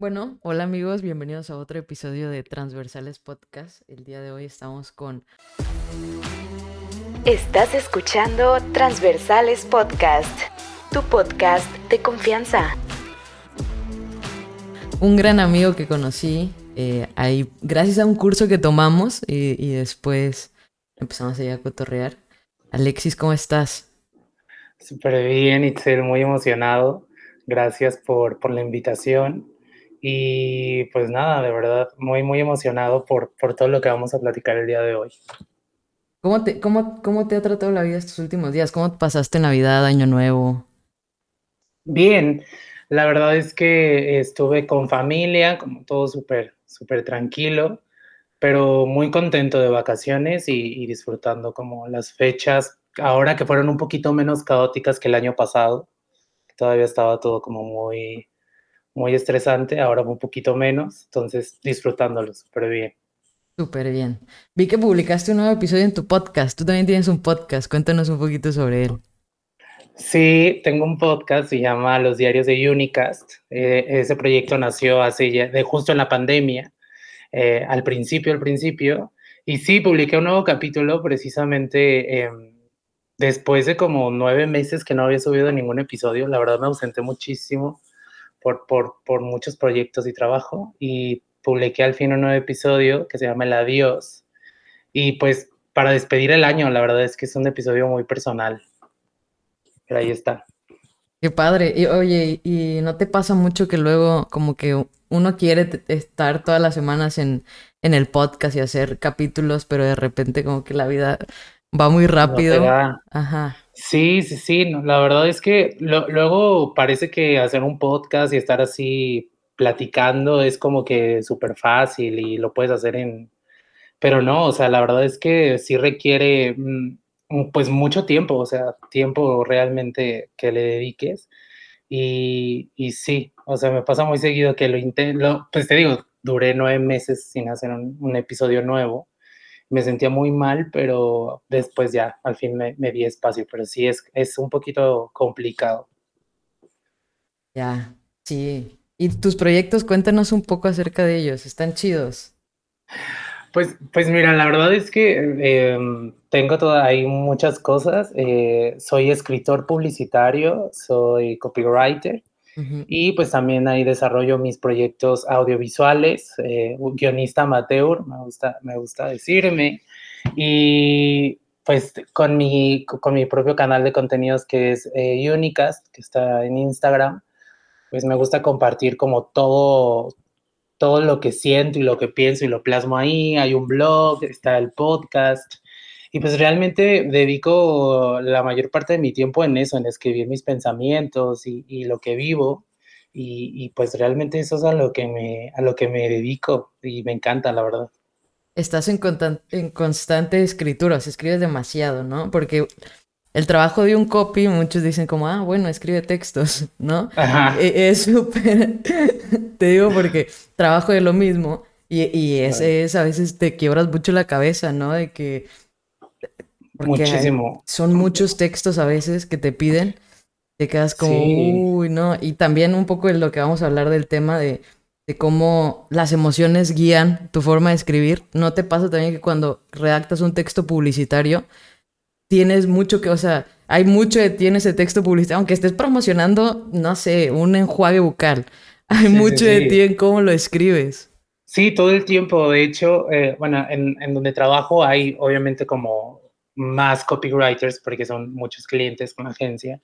Bueno, hola amigos, bienvenidos a otro episodio de Transversales Podcast. El día de hoy estamos con... Estás escuchando Transversales Podcast, tu podcast de confianza. Un gran amigo que conocí eh, ahí, gracias a un curso que tomamos y, y después empezamos a, ir a cotorrear. Alexis, ¿cómo estás? Súper bien, Itzel, muy emocionado. Gracias por, por la invitación. Y pues nada, de verdad, muy, muy emocionado por, por todo lo que vamos a platicar el día de hoy. ¿Cómo te, cómo, ¿Cómo te ha tratado la vida estos últimos días? ¿Cómo pasaste Navidad, Año Nuevo? Bien, la verdad es que estuve con familia, como todo súper, súper tranquilo, pero muy contento de vacaciones y, y disfrutando como las fechas, ahora que fueron un poquito menos caóticas que el año pasado, todavía estaba todo como muy, muy estresante, ahora un poquito menos, entonces disfrutándolo súper bien. Súper bien. Vi que publicaste un nuevo episodio en tu podcast. Tú también tienes un podcast. Cuéntanos un poquito sobre él. Sí, tengo un podcast, se llama Los Diarios de Unicast. Eh, ese proyecto nació hace ya, de justo en la pandemia, eh, al principio, al principio. Y sí, publiqué un nuevo capítulo precisamente eh, después de como nueve meses que no había subido ningún episodio. La verdad me ausenté muchísimo por, por, por muchos proyectos y trabajo y publiqué al fin un nuevo episodio que se llama El Adiós. Y pues para despedir el año, la verdad es que es un episodio muy personal. Pero ahí está. Qué padre. Y oye, ¿y no te pasa mucho que luego como que uno quiere estar todas las semanas en, en el podcast y hacer capítulos, pero de repente como que la vida va muy rápido? No Ajá. Sí, sí, sí. La verdad es que lo, luego parece que hacer un podcast y estar así platicando es como que súper fácil y lo puedes hacer en... Pero no, o sea, la verdad es que sí requiere pues mucho tiempo, o sea, tiempo realmente que le dediques. Y, y sí, o sea, me pasa muy seguido que lo intento, pues te digo, duré nueve meses sin hacer un episodio nuevo me sentía muy mal, pero después ya, al fin me, me di espacio, pero sí es, es un poquito complicado. Ya, sí. ¿Y tus proyectos? Cuéntanos un poco acerca de ellos, ¿están chidos? Pues, pues mira, la verdad es que eh, tengo toda, hay muchas cosas. Eh, soy escritor publicitario, soy copywriter, y pues también ahí desarrollo mis proyectos audiovisuales, eh, guionista amateur, me gusta, me gusta decirme. Y pues con mi, con mi propio canal de contenidos que es eh, Unicast, que está en Instagram, pues me gusta compartir como todo, todo lo que siento y lo que pienso y lo plasmo ahí. Hay un blog, está el podcast. Y pues realmente dedico la mayor parte de mi tiempo en eso, en escribir mis pensamientos y, y lo que vivo. Y, y, pues realmente eso es a lo, que me, a lo que me dedico y me encanta, la verdad. Estás en, en constante escritura, o sea, escribes demasiado, ¿no? Porque el trabajo de un copy, muchos dicen como, ah, bueno, escribe textos, ¿no? Ajá. E, es súper, te digo porque trabajo de lo mismo y, y es, es, a veces te quiebras mucho la cabeza, ¿no? De que Muchísimo. Son muchos textos a veces que te piden. Te quedas como, sí. uy, no. Y también un poco de lo que vamos a hablar del tema de, de, cómo las emociones guían tu forma de escribir. ¿No te pasa también que cuando redactas un texto publicitario, tienes mucho que, o sea, hay mucho de ti en ese texto publicitario, aunque estés promocionando, no sé, un enjuague bucal. Hay sí, mucho sí, de ti en cómo lo escribes. Sí, todo el tiempo. De hecho, eh, bueno, en, en donde trabajo hay obviamente como más copywriters porque son muchos clientes con la agencia.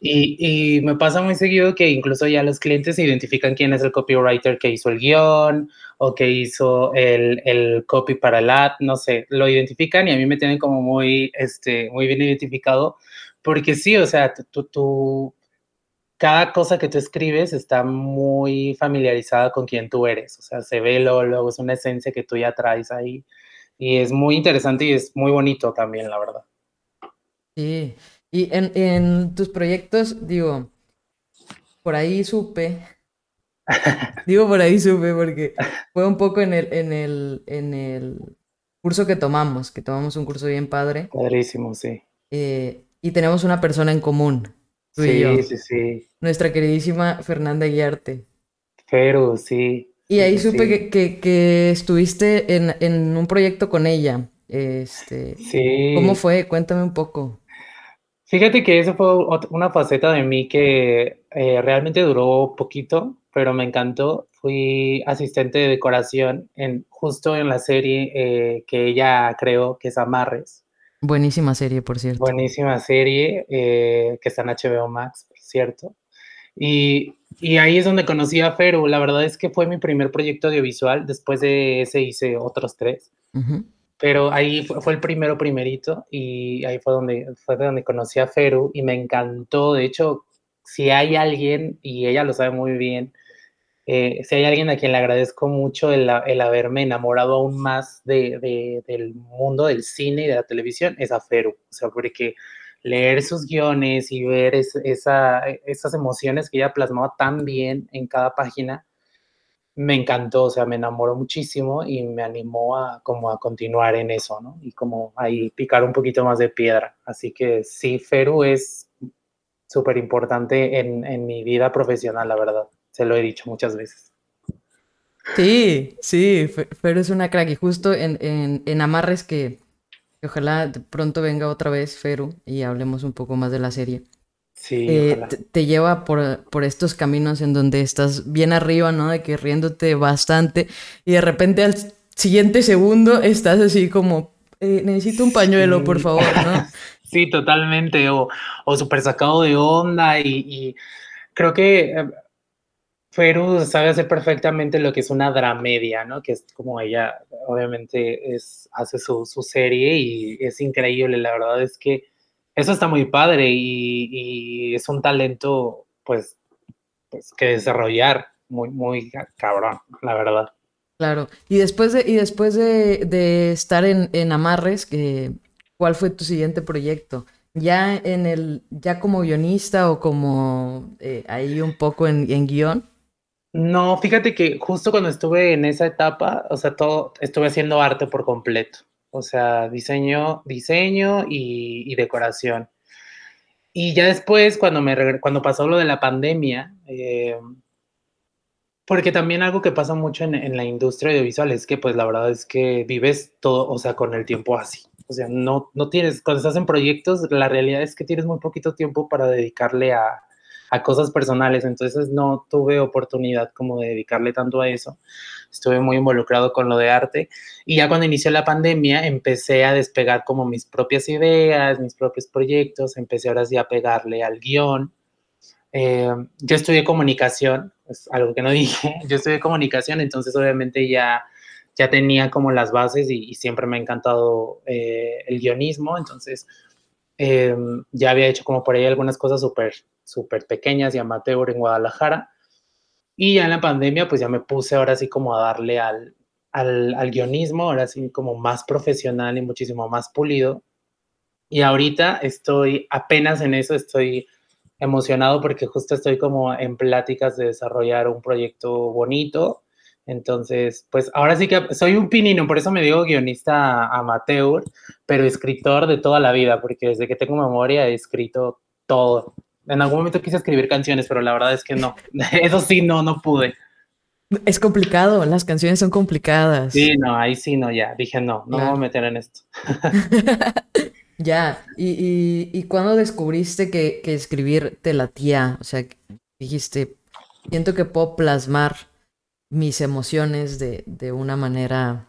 Y, y, me pasa muy seguido que incluso ya los clientes identifican quién es el copywriter que hizo el guion o que hizo el, el copy para el ad, no sé, lo identifican y a mí me tienen como muy, este, muy bien identificado porque sí, o sea, tú, tú, cada cosa que tú escribes está muy familiarizada con quién tú eres, o sea, se ve luego, luego es una esencia que tú ya traes ahí y es muy interesante y es muy bonito también, la verdad. Sí, y en, en tus proyectos, digo, por ahí supe, digo por ahí supe porque fue un poco en el, en el, en el curso que tomamos, que tomamos un curso bien padre. Padrísimo, sí. Eh, y tenemos una persona en común, tú sí, y yo. Sí, sí, Nuestra queridísima Fernanda Guiarte. Feru, sí. Y ahí supe que, estuviste en, un proyecto con ella. Este, sí. ¿Cómo fue? Cuéntame un poco. Fíjate que eso fue una faceta de mí que eh, realmente duró poquito, pero me encantó. Fui asistente de decoración en, justo en la serie eh, que ella creó, que es Amarres. Buenísima serie, por cierto. Buenísima serie, eh, que está en HBO Max, por cierto. Y, y, ahí es donde conocí a Feru. La verdad es que fue mi primer proyecto audiovisual. Después de ese hice otros tres. Pero ahí fue, el primero, primerito. Y ahí fue donde, fue donde conocí a Feru y me encantó. De hecho, si hay alguien, y ella lo sabe muy bien, eh, si hay alguien a quien le agradezco mucho el, el haberme enamorado aún más de, del mundo del cine y de la televisión, es a Feru. O sea, porque leer sus guiones y ver esa, esas emociones que ella plasmaba tan bien en cada página, me encantó, o sea, me enamoró muchísimo y me animó a como a continuar en eso, ¿no? Y como ahí picar un poquito más de piedra. Así que sí, Feru es súper importante en, en mi vida profesional, la verdad. Se lo he dicho muchas veces. Sí, sí, Feru es una crack y justo en, en, en Amarres que Ojalá pronto venga otra vez Feru y hablemos un poco más de la serie. Sí, eh, te, lleva por, por, estos caminos en donde estás bien arriba, ¿no? De que riéndote bastante y de repente al siguiente segundo estás así como, eh, necesito un pañuelo, por favor, ¿no? sí, totalmente, o, o súper sacado de onda y, y creo que eh, Feru sabe hacer perfectamente lo que es una dramedia, ¿no? Que es como ella, obviamente, es, hace su, serie y es increíble. La verdad es que eso está muy padre y, es un talento, pues, pues, que desarrollar muy, muy cabrón, la verdad. Claro. Y después de, y después de, estar en, Amarres, que, ¿cuál fue tu siguiente proyecto? ¿Ya en el, ya como guionista o como eh, ahí un poco en, en guion? No, fíjate que justo cuando estuve en esa etapa, o sea, todo, estuve haciendo arte por completo. O sea, diseño, diseño y, decoración. Y ya después, cuando, me, cuando pasó lo de la pandemia, eh, porque también algo que pasa mucho en, en, la industria audiovisual es que, pues, la verdad es que vives todo, o sea, con el tiempo así. O sea, no, no tienes, cuando estás en proyectos, la realidad es que tienes muy poquito tiempo para dedicarle a, a cosas personales, entonces no tuve oportunidad como de dedicarle tanto a eso. Estuve muy involucrado con lo de arte. Y ya cuando inició la pandemia empecé a despegar como mis propias ideas, mis propios proyectos, empecé ahora sí a pegarle al guion. Eh, yo estudié comunicación, es algo que no dije, yo estudié comunicación, entonces obviamente ya ya tenía como las bases y, siempre me ha encantado eh, el guionismo, entonces eh, ya había hecho como por ahí algunas cosas súper súper pequeñas y amateur en Guadalajara. Y ya en la pandemia, pues ya me puse ahora sí como a darle al, al, al guionismo, ahora sí como más profesional y muchísimo más pulido. Y ahorita estoy apenas en eso, estoy emocionado porque justo estoy como en pláticas de desarrollar un proyecto bonito. Entonces, pues ahora sí que soy un pinino, por eso me digo guionista amateur, pero escritor de toda la vida, porque desde que tengo memoria he escrito todo. En algún momento quise escribir canciones, pero la verdad es que no. Eso sí, no, no pude. Es complicado, las canciones son complicadas. Sí, no, ahí sí, no, ya. Dije, no, no me voy a meter en esto. ya, y, y, descubriste que, que escribir te latía, o sea, dijiste, siento que puedo plasmar mis emociones de, de una manera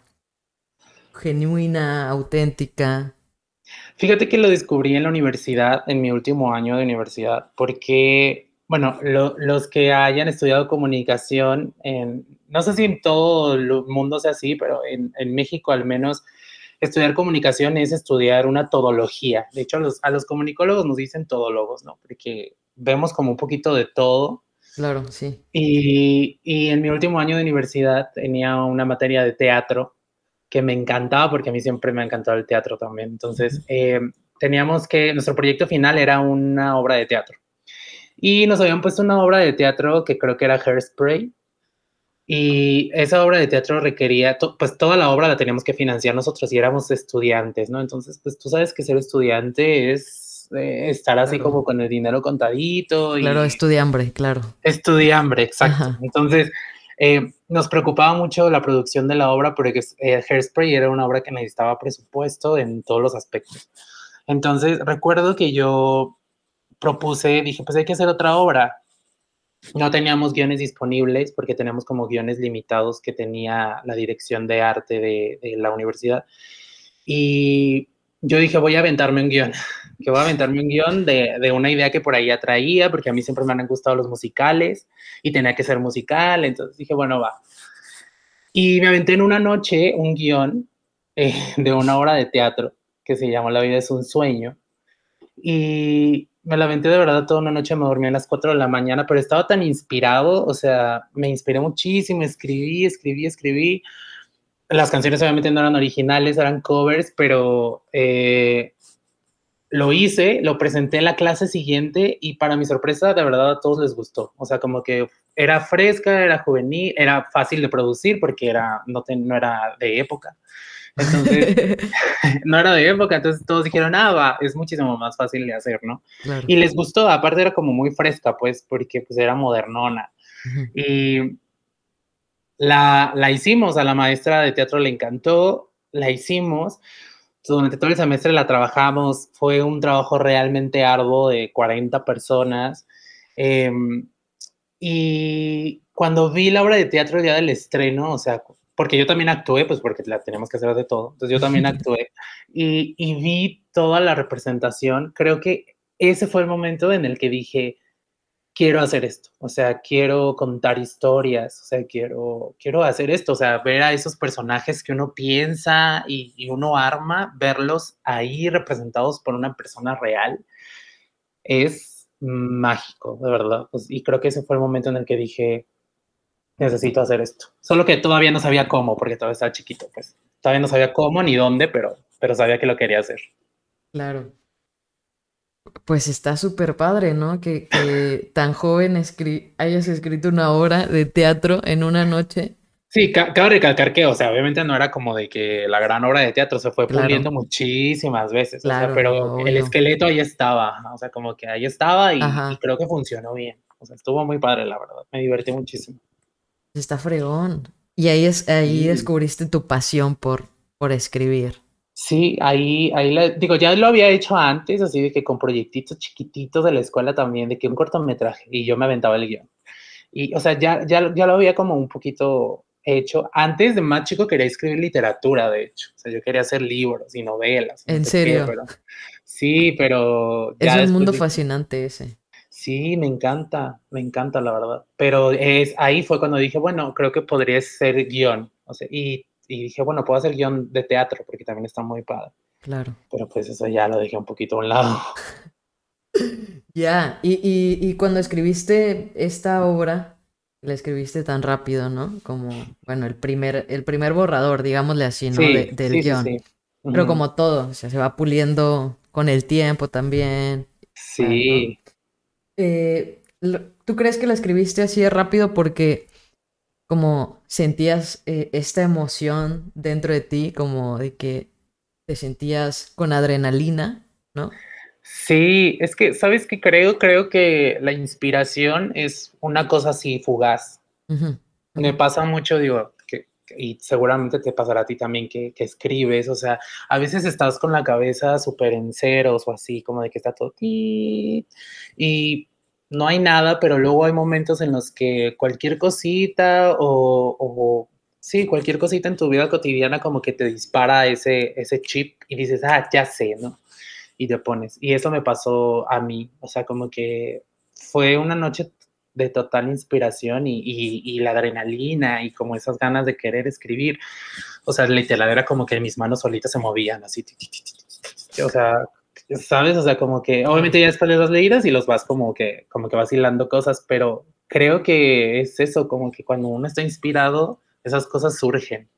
genuina, auténtica. Fíjate que lo descubrí en la universidad, en mi último año de universidad, porque, bueno, los que hayan estudiado comunicación, en, no sé si en todo el mundo sea así, pero en, México al menos, estudiar comunicación es estudiar una todología. De hecho, a los, a los comunicólogos nos dicen todólogos, ¿no? Porque vemos como un poquito de todo. Claro, sí. Y, y en mi último año de universidad tenía una materia de teatro que me encantaba porque a mí siempre me ha encantado el teatro también. Entonces, eh, teníamos que, nuestro proyecto final era una obra de teatro. Y nos habían puesto una obra de teatro que creo que era Hairspray. Y esa obra de teatro requería, pues toda la obra la teníamos que financiar nosotros y éramos estudiantes, ¿no? Entonces, pues tú sabes que ser estudiante es, eh, estar así como con el dinero contadito. Y claro, estudiambre, claro. Estudiambre, exacto. Entonces, eh, nos preocupaba mucho la producción de la obra porque eh, Hairspray era una obra que necesitaba presupuesto en todos los aspectos. Entonces, recuerdo que yo propuse, dije, pues hay que hacer otra obra. No teníamos guiones disponibles porque tenemos como guiones limitados que tenía la dirección de arte de, de la universidad. Y yo dije, voy a aventarme un guion, que voy a aventarme un guion de, de, una idea que por ahí atraía, porque a mí siempre me han gustado los musicales y tenía que ser musical, entonces dije, bueno, va. Y me aventé en una noche un guion eh, de una obra de teatro que se llama La vida es un sueño. Y me la aventé de verdad toda una noche, me dormí a las 4 de la mañana, pero estaba tan inspirado, o sea, me inspiré muchísimo, escribí, escribí, escribí las canciones obviamente no eran originales, eran covers, pero eh, lo hice, lo presenté en la clase siguiente y para mi sorpresa, de verdad a todos les gustó. O sea, como que era fresca, era juvenil, era fácil de producir porque era, no, no era de época. Entonces, no era de época, entonces todos dijeron, ah, va, es muchísimo más fácil de hacer, ¿no? Y les gustó, aparte era como muy fresca, pues, porque pues era modernona. Y la, la hicimos, a la maestra de teatro le encantó, la hicimos. Durante todo el semestre la trabajamos, fue un trabajo realmente arduo de 40 personas. Em, y cuando vi la obra de teatro el día del estreno, o sea, porque yo también actué, pues porque la tenemos que hacer de todo, entonces yo también actué, y, y vi toda la representación, creo que ese fue el momento en el que dije, quiero hacer esto, o sea, quiero contar historias, o sea, quiero, quiero hacer esto, o sea, ver a esos personajes que uno piensa y, uno arma, verlos ahí representados por una persona real, es mágico, de verdad. Pues, y creo que ese fue el momento en el que dije, necesito hacer esto. Solo que todavía no sabía cómo, porque todavía estaba chiquito, pues. Todavía no sabía cómo ni dónde, pero, pero sabía que lo quería hacer. Claro. Pues está súper padre, ¿no? Que, tan joven hayas escrito una obra de teatro en una noche. Sí, cabe recalcar que, o sea, obviamente no era como de que la gran obra de teatro se fue puliendo muchísimas veces, claro, pero el esqueleto ahí estaba, o sea, como que ahí estaba y, creo que funcionó bien. O sea, estuvo muy padre, la verdad. Me divertí muchísimo. Está fregón. Y ahí es ahí descubriste tu pasión por, por escribir. Sí, ahí, ahí digo, ya lo había hecho antes, así de que con proyectitos chiquititos de la escuela también, de que un cortometraje, y yo me aventaba el guion. Y, o sea, ya, ya, ya lo había como un poquito hecho. Antes de más chico quería escribir literatura, de hecho. O sea, yo quería hacer libros y novelas. ¿En serio? sí, pero... es un mundo fascinante ese. Sí, me encanta, me encanta, la verdad. Pero es, ahí fue cuando dije, bueno, creo que podría ser guion. O sea, y y dije, bueno, puedo hacer guion de teatro porque también está muy padre. Claro. Pero pues eso ya lo dejé un poquito a un lado. ya, y, cuando escribiste esta obra, la escribiste tan rápido, ¿no? Como, bueno, el primer, el primer borrador, digámosle así, ¿no? del guion. Pero como todo, o sea, se va puliendo con el tiempo también. Sí. Eh, ¿Tú crees que la escribiste así de rápido porque como sentías eh, esta emoción dentro de ti, como de que te sentías con adrenalina, ¿no? Sí, es que, ¿sabes qué creo? Creo que la inspiración es una cosa así fugaz. Me pasa mucho, digo, que, y seguramente te pasará a ti también que, que, escribes, o sea, a veces estás con la cabeza súper en ceros o así, como de que está todo... Y no hay nada, pero luego hay momentos en los que cualquier cosita o, sí, cualquier cosita en tu vida cotidiana como que te dispara ese, ese chip y dices, ah, ya sé, ¿no? Y te pones. Y eso me pasó a mí, o sea, como que fue una noche de total inspiración y, y, la adrenalina y como esas ganas de querer escribir. O sea, literal era como que mis manos solitas se movían así. O sea, ¿sabes? O sea, como que obviamente ya después de las leídas y los vas como que, como que vas hilando cosas, pero creo que es eso, como que cuando uno está inspirado, esas cosas surgen.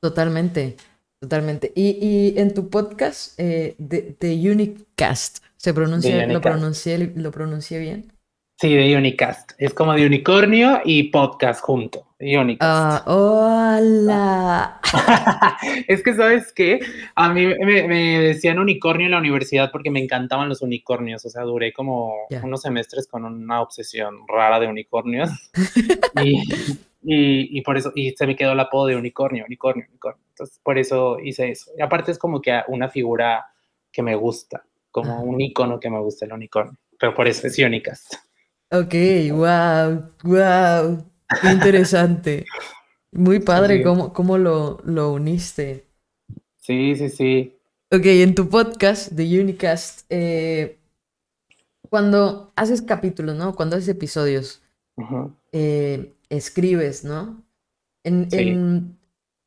Totalmente, totalmente. Y, en tu podcast, eh, The, Unique Cast, ¿se pronuncia, lo pronuncié, lo pronuncié bien? Sí, de Unicast. Es como de unicornio y podcast junto. Unicast. Ah, hola. es que, ¿sabes qué? A mí me, decían unicornio en la universidad porque me encantaban los unicornios. O sea, duré como unos semestres con una obsesión rara de unicornios. y, y, por eso, y se me quedó el apodo de unicornio, unicornio, unicornio. Entonces, por eso hice eso. Y aparte es como que una figura que me gusta, como un icono que me gusta el unicornio. Pero por eso es Unicast. Ok, wow, wow, qué interesante. Muy padre cómo, cómo lo, lo, uniste. Sí, sí, sí. Ok, en tu podcast de Unicast, eh, cuando haces capítulos, ¿no? Cuando haces episodios, eh, escribes, ¿no? En, en,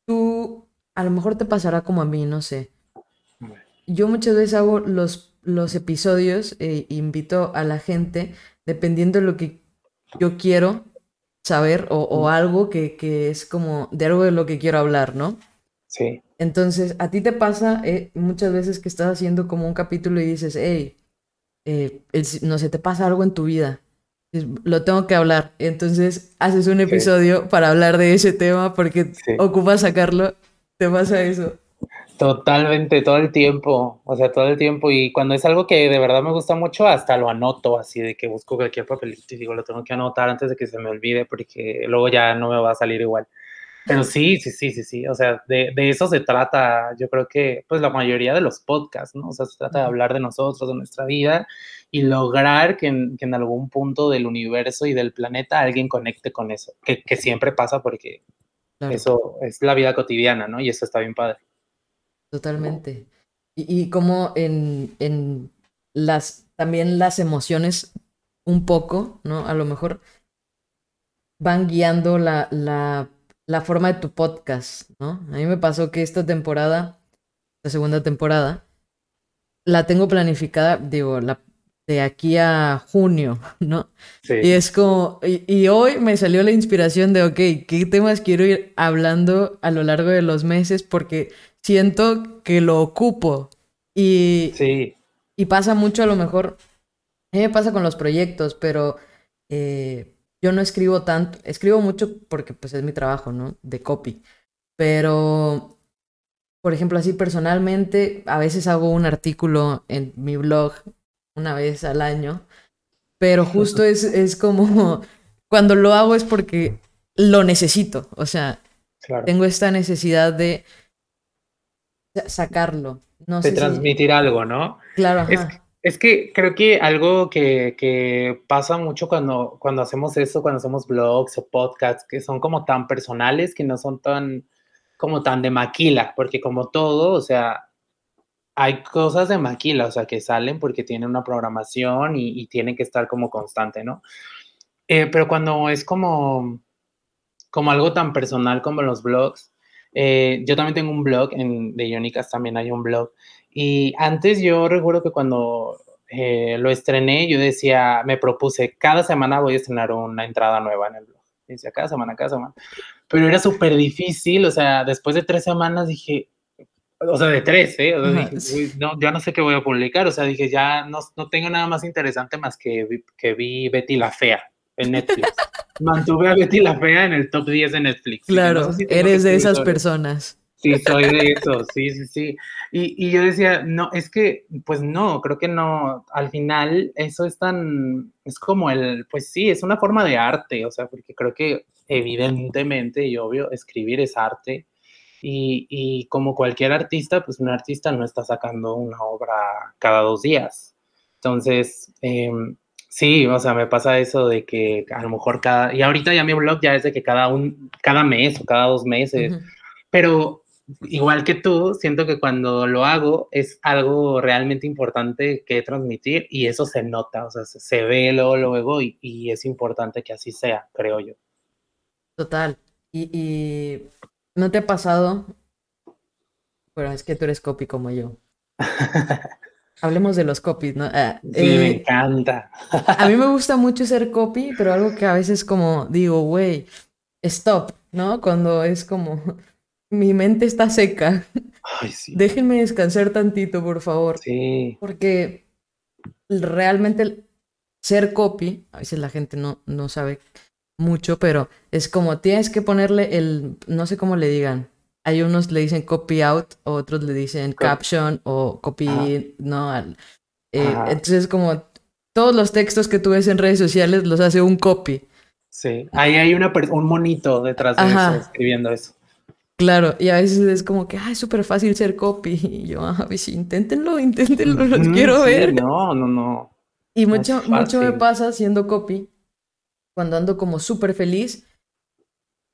tú, a lo mejor te pasará como a mí, no sé. Yo muchas veces hago los, los episodios e invito a la gente dependiendo de lo que yo quiero saber o, algo que, es como de algo de lo que quiero hablar, ¿no? Sí. Entonces, a ti te pasa eh, muchas veces que estás haciendo como un capítulo y dices, hey, eh, no sé, te pasa algo en tu vida, lo tengo que hablar. Entonces, haces un episodio para hablar de ese tema porque ocupas sacarlo, te pasa eso. Totalmente, todo el tiempo, o sea, todo el tiempo. Y cuando es algo que de verdad me gusta mucho, hasta lo anoto, así de que busco cualquier papelito y digo, lo tengo que anotar antes de que se me olvide, porque luego ya no me va a salir igual. Pero sí, sí, sí, sí, sí, o sea, de, de eso se trata, yo creo que, pues la mayoría de los podcasts, ¿no? O sea, se trata de hablar de nosotros, de nuestra vida y lograr que en, que en algún punto del universo y del planeta alguien conecte con eso, que, que siempre pasa porque eso es la vida cotidiana, ¿no? Y eso está bien padre. Totalmente. Y, y como en, en, las, también las emociones un poco, ¿no? A lo mejor van guiando la, la, la forma de tu podcast, ¿no? A mí me pasó que esta temporada, la segunda temporada, la tengo planificada, digo, la, de aquí a junio, ¿no? Sí. Y es como, y, y, hoy me salió la inspiración de, ok, ¿qué temas quiero ir hablando a lo largo de los meses? Porque siento que lo ocupo. Y, sí. y pasa mucho a lo mejor, a mí me pasa con los proyectos, pero eh, yo no escribo tanto, escribo mucho porque pues es mi trabajo, ¿no? De copy. Pero, por ejemplo, así personalmente, a veces hago un artículo en mi blog una vez al año, pero justo es, es como, cuando lo hago es porque lo necesito, o sea, tengo esta necesidad de sacarlo. No de transmitir algo, ¿no? Claro. Es, que creo que algo que, pasa mucho cuando, cuando hacemos eso, cuando hacemos blogs o podcasts, que son como tan personales, que no son tan como tan de maquila, porque como todo, o sea, hay cosas de maquila, o sea, que salen porque tienen una programación y, tienen que estar como constante, ¿no? Eh, pero cuando es como, como algo tan personal como los blogs, eh, yo también tengo un blog, en, de Ionicas también hay un blog. Y antes yo recuerdo que cuando eh, lo estrené, yo decía, me propuse, cada semana voy a estrenar una entrada nueva en el blog. Decía, cada semana, cada semana. Pero era súper difícil, o sea, después de tres semanas dije, o sea, de tres, ¿eh? no, ya no sé qué voy a publicar, o sea, dije, ya no, no tengo nada más interesante más que, que vi Betty la Fea en Netflix. Mantuve a Betty la Fea en el top 10 de Netflix. Claro, eres de esas personas. Sí, soy de eso, sí, sí, sí. Y, y, yo decía, no, es que, pues no, creo que no, al final eso es tan, es como el, pues sí, es una forma de arte, o sea, porque creo que evidentemente y obvio, escribir es arte. Y, y como cualquier artista, pues un artista no está sacando una obra cada dos días. Entonces, eh, Sí, o sea, me pasa eso de que a lo mejor cada, y ahorita ya mi blog ya es de que cada un, cada mes o cada dos meses, pero igual que tú, siento que cuando lo hago es algo realmente importante que transmitir y eso se nota, o sea, se, ve luego, luego y, y, es importante que así sea, creo yo. Total. Y, y ¿no te ha pasado? Bueno, es que tú eres copy como yo. Hablemos de los copies, ¿no? Ah, sí, me eh, encanta. a mí me gusta mucho ser copy, pero algo que a veces como digo, güey, stop, ¿no? Cuando es como, mi mente está seca. Ay, sí. Déjenme descansar tantito, por favor. Sí. Porque realmente ser copy, a veces la gente no, no sabe mucho, pero es como tienes que ponerle el, no sé cómo le digan. Hay unos le dicen copy out, otros le dicen caption o copy, no. Eh, entonces como todos los textos que tú ves en redes sociales los hace un copy. Sí, ahí hay una un monito detrás de eso escribiendo eso. Claro, y a veces es como que, es súper fácil ser copy. Y yo, ah, pues inténtenlo, inténtenlo, los quiero ver. No, no, no. Y mucho, mucho me pasa siendo copy, cuando ando como súper feliz.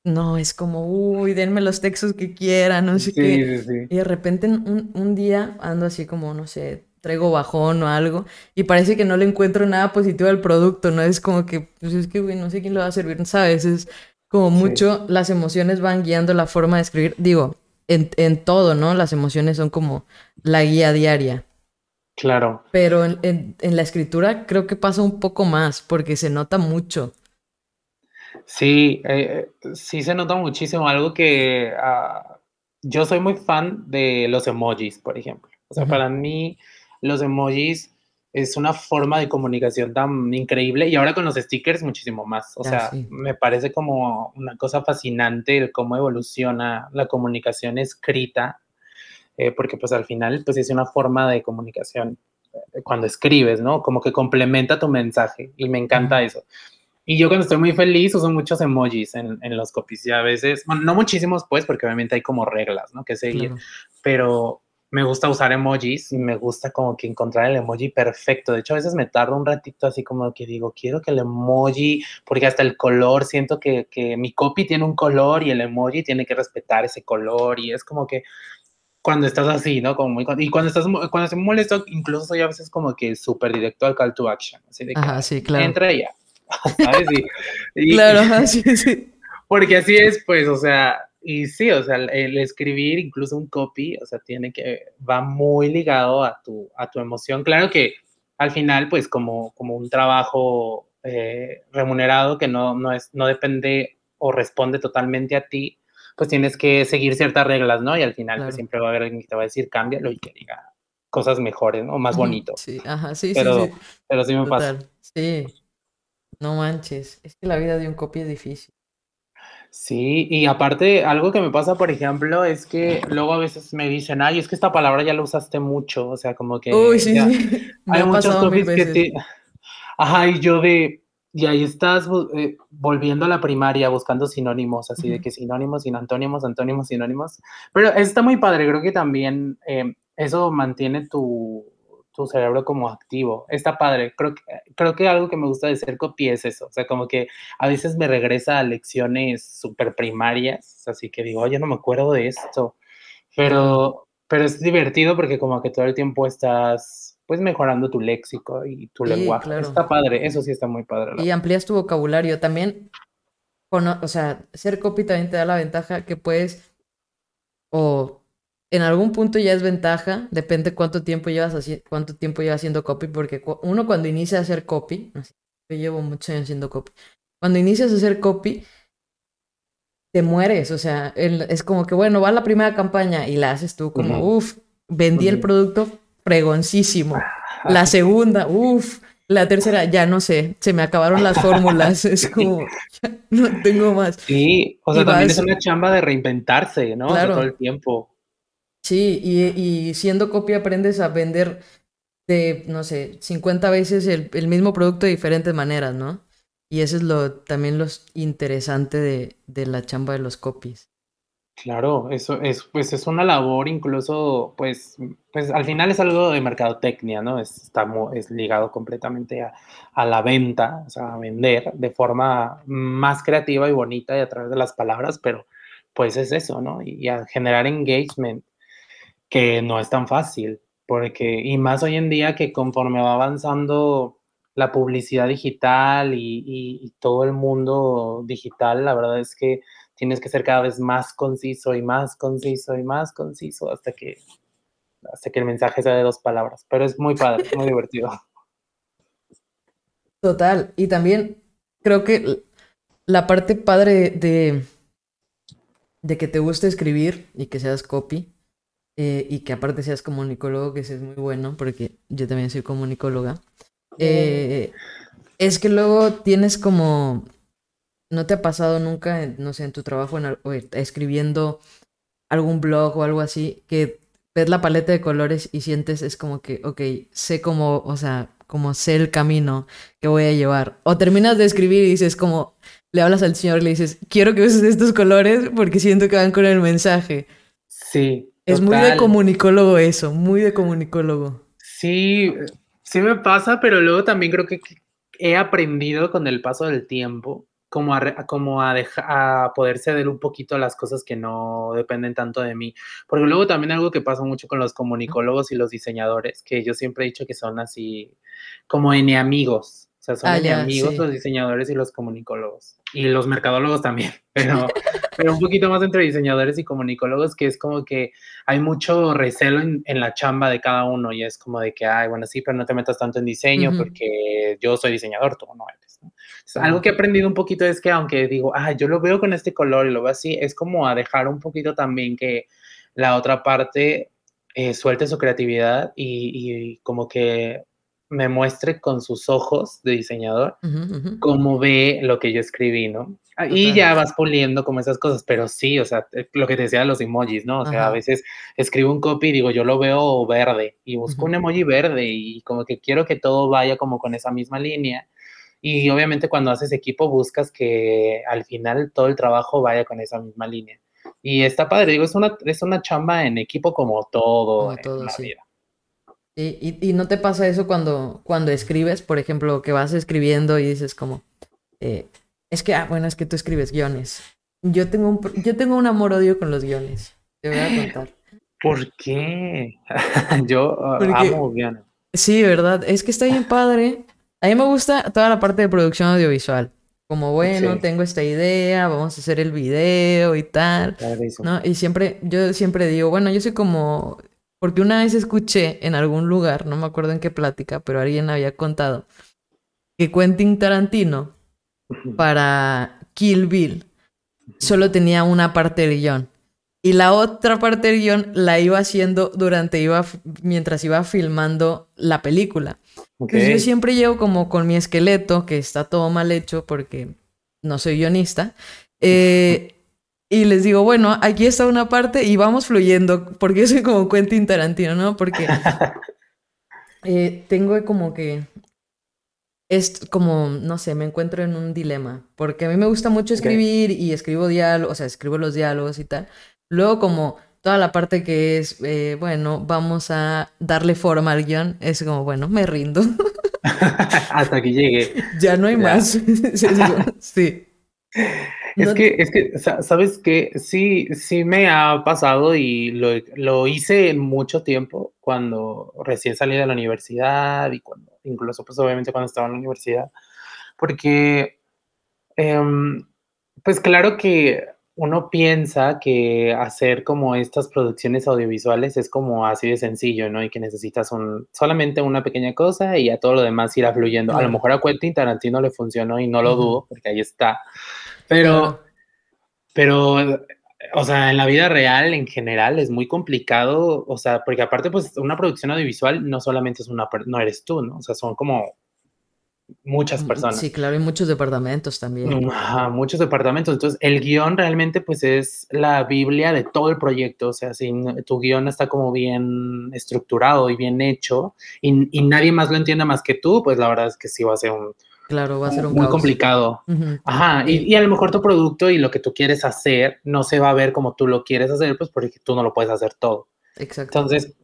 No, es como, uy, denme los textos que quieran, no sé qué. Y de repente un, un día ando así como, no sé, traigo bajón o algo y parece que no le encuentro nada positivo al producto, ¿no? Es como que, pues es que, güey, no sé quién lo va a servir, ¿sabes? Es como mucho las emociones van guiando la forma de escribir. Digo, en, en todo, ¿no? Las emociones son como la guía diaria. Claro. Pero en, en, la escritura creo que pasa un poco más porque se nota mucho. Sí, eh, sí se nota muchísimo. Algo que ah, yo soy muy fan de los emojis, por ejemplo. O sea, para mí los emojis es una forma de comunicación tan increíble y ahora con los stickers muchísimo más. O sea, me parece como una cosa fascinante el cómo evoluciona la comunicación escrita, eh, porque pues al final pues es una forma de comunicación eh, cuando escribes, ¿no? Como que complementa tu mensaje y me encanta eso. Y yo cuando estoy muy feliz uso muchos emojis en, en los copies y a veces, bueno, no muchísimos pues, porque obviamente hay como reglas, ¿no? Que seguir, pero me gusta usar emojis y me gusta como que encontrar el emoji perfecto. De hecho, a veces me tardo un ratito así como que digo, quiero que el emoji, porque hasta el color, siento que, que mi copy tiene un color y el emoji tiene que respetar ese color y es como que cuando estás así, ¿no? Como muy, y cuando estás cuando estoy molesto, incluso soy a veces como que súper directo al call to action, así de que Ajá, sí, claro. entra ella, ¿sabes? Y, claro, sí, sí. Porque así es, pues, o sea, y sí, o sea, el escribir incluso un copy, o sea, tiene que, va muy ligado a tu, a tu emoción. Claro que al final, pues como, como un trabajo eh, remunerado que no, no, es, no depende o responde totalmente a ti, pues tienes que seguir ciertas reglas, ¿no? Y al final pues, siempre va a haber alguien que te va a decir, cámbialo y que diga cosas mejores, ¿no? O más bonito. Sí, ajá, sí, pero, sí, Pero sí me pasa. Sí, no manches, es que la vida de un copy es difícil. Sí, y aparte, algo que me pasa, por ejemplo, es que luego a veces me dicen, ay, es que esta palabra ya la usaste mucho, o sea, como que Uy, sí, sí. hay muchos copies que te... Ajá, y yo de, y ahí estás eh, volviendo a la primaria buscando sinónimos, así de que sinónimos, sin antónimos, antónimos, sinónimos. Pero está muy padre, creo que también eh, eso mantiene tu, tu cerebro como activo. Está padre. Creo que, creo que algo que me gusta de ser copy es eso. O sea, como que a veces me regresa a lecciones súper primarias, así que digo, oye, no me acuerdo de esto. Pero, pero es divertido porque como que todo el tiempo estás pues mejorando tu léxico y tu lenguaje. Está padre, eso sí está muy padre. Y amplías tu vocabulario también. o sea, ser copy también te da la ventaja que puedes o en algún punto ya es ventaja, depende cuánto tiempo llevas así, cuánto tiempo llevas haciendo copy, porque uno cuando inicia a hacer copy, yo llevo muchos años haciendo copy, cuando inicias a hacer copy, te mueres, o sea, es como que, bueno, va la primera campaña y la haces tú como, uff, vendí el producto pregoncísimo. La segunda, uff, la tercera, ya no sé, se me acabaron las fórmulas, es como, no tengo más. Sí, o sea, también es una chamba de reinventarse, ¿no? Claro. todo el tiempo. Sí, y, siendo copia aprendes a vender de, no sé, 50 veces el, mismo producto de diferentes maneras, ¿no? Y eso es lo también lo interesante de, de la chamba de los copies. Claro, eso es, pues es una labor incluso, pues, pues al final es algo de mercadotecnia, ¿no? Es, está, es ligado completamente a, a, la venta, o sea, a vender de forma más creativa y bonita y a través de las palabras, pero pues es eso, ¿no? Y, y a generar engagement que no es tan fácil, porque, y más hoy en día que conforme va avanzando la publicidad digital y, todo el mundo digital, la verdad es que tienes que ser cada vez más conciso y más conciso y más conciso hasta que, hasta que el mensaje sea de dos palabras. Pero es muy padre, muy divertido. Total. Y también creo que la parte padre de, de que te guste escribir y que seas copy eh, y que aparte seas comunicólogo, que eso es muy bueno, porque yo también soy comunicóloga. Eh, Es que luego tienes como... ¿No te ha pasado nunca, no sé, en tu trabajo en, escribiendo algún blog o algo así, que ves la paleta de colores y sientes, es como que, ok, sé cómo, o sea, como sé el camino que voy a llevar. O terminas de escribir y dices como, le hablas al señor y le dices, quiero que uses estos colores porque siento que van con el mensaje. Sí. Es muy de comunicólogo eso, muy de comunicólogo. Sí, sí me pasa, pero luego también creo que he aprendido con el paso del tiempo como a, como a, a poder ceder un poquito a las cosas que no dependen tanto de mí. Porque luego también algo que pasa mucho con los comunicólogos y los diseñadores, que yo siempre he dicho que son así como enemigos. O sea, son ah, amigos los diseñadores y los comunicólogos. Y los mercadólogos también. Pero, pero un poquito más entre diseñadores y comunicólogos, que es como que hay mucho recelo en, la chamba de cada uno. Y es como de que, ay, bueno, sí, pero no te metas tanto en diseño porque yo soy diseñador, tú no eres. Algo que he aprendido un poquito es que aunque digo, ah, yo lo veo con este color y lo veo así, es como a dejar un poquito también que la otra parte eh, suelte su creatividad y, como que me muestre con sus ojos de diseñador cómo ve lo que yo escribí, ¿no? Ah, y ya vas puliendo como esas cosas, pero sí, o sea, eh, lo que te decía de los emojis, ¿no? O sea, a veces escribo un copy y digo, yo lo veo verde y busco un emoji verde y como que quiero que todo vaya como con esa misma línea y obviamente cuando haces equipo buscas que al final todo el trabajo vaya con esa misma línea. Y está padre, digo, es una, es una chamba en equipo como todo, en la vida. Y, y, no te pasa eso cuando, cuando escribes, por ejemplo, que vas escribiendo y dices como, eh, es que, ah, bueno, es que tú escribes guiones. Yo tengo un, yo tengo un amor-odio con los guiones. Te voy a contar. ¿Por qué? yo ah, amo guiones. Sí, ¿verdad? Es que está bien padre a mí me gusta toda la parte de producción audiovisual. Como, bueno, tengo esta idea, vamos a hacer el video y tal. ¿no? Y siempre, yo siempre digo, bueno, yo soy como... Porque una vez escuché en algún lugar, no me acuerdo en qué plática, pero alguien había contado que Quentin Tarantino para Kill Bill solo tenía una parte del guion. Y la otra parte del guion la iba haciendo durante, iba, mientras iba filmando la película. yo siempre llevo como con mi esqueleto, que está todo mal hecho porque no soy guionista. Eh, y les digo, bueno, aquí está una parte y vamos fluyendo, porque soy como Quentin Tarantino, ¿no? Porque eh, tengo como que es como, no sé, me encuentro en un dilema, porque a mí me gusta mucho escribir y escribo diálogos, o sea, escribo los diálogos y tal, Luego como toda la parte que es, eh, bueno, vamos a darle forma al guion, es como, bueno, me rindo. Hasta que llegue. Ya no hay más. sí. Es que, es que, sabes que sí, sí me ha pasado y lo, lo, hice mucho tiempo cuando recién salí de la universidad y cuando, incluso pues obviamente cuando estaba en la universidad, porque, em, pues claro que uno piensa que hacer como estas producciones audiovisuales es como así de sencillo, ¿no? Y que necesitas un, solamente una pequeña cosa y a todo lo demás irá fluyendo. A lo mejor a Quentin Tarantino le funcionó y no lo dudo, porque ahí está. Pero, pero, o sea, en la vida real en general es muy complicado, o sea, porque aparte, pues una producción audiovisual no solamente es una, no eres tú, ¿no? O sea, son como muchas mm, personas. Sí, claro, y muchos departamentos también. muchos departamentos. Entonces, el guion realmente pues es la Biblia de todo el proyecto. O sea, si tu guion está como bien estructurado y bien hecho y, nadie más lo entiende más que tú, pues la verdad es que sí va a ser un... Claro, va a ser un muy complicado. Ajá, y, y, a lo mejor tu producto y lo que tú quieres hacer no se va a ver como tú lo quieres hacer, pues porque tú no lo puedes hacer todo. Exacto. Entonces,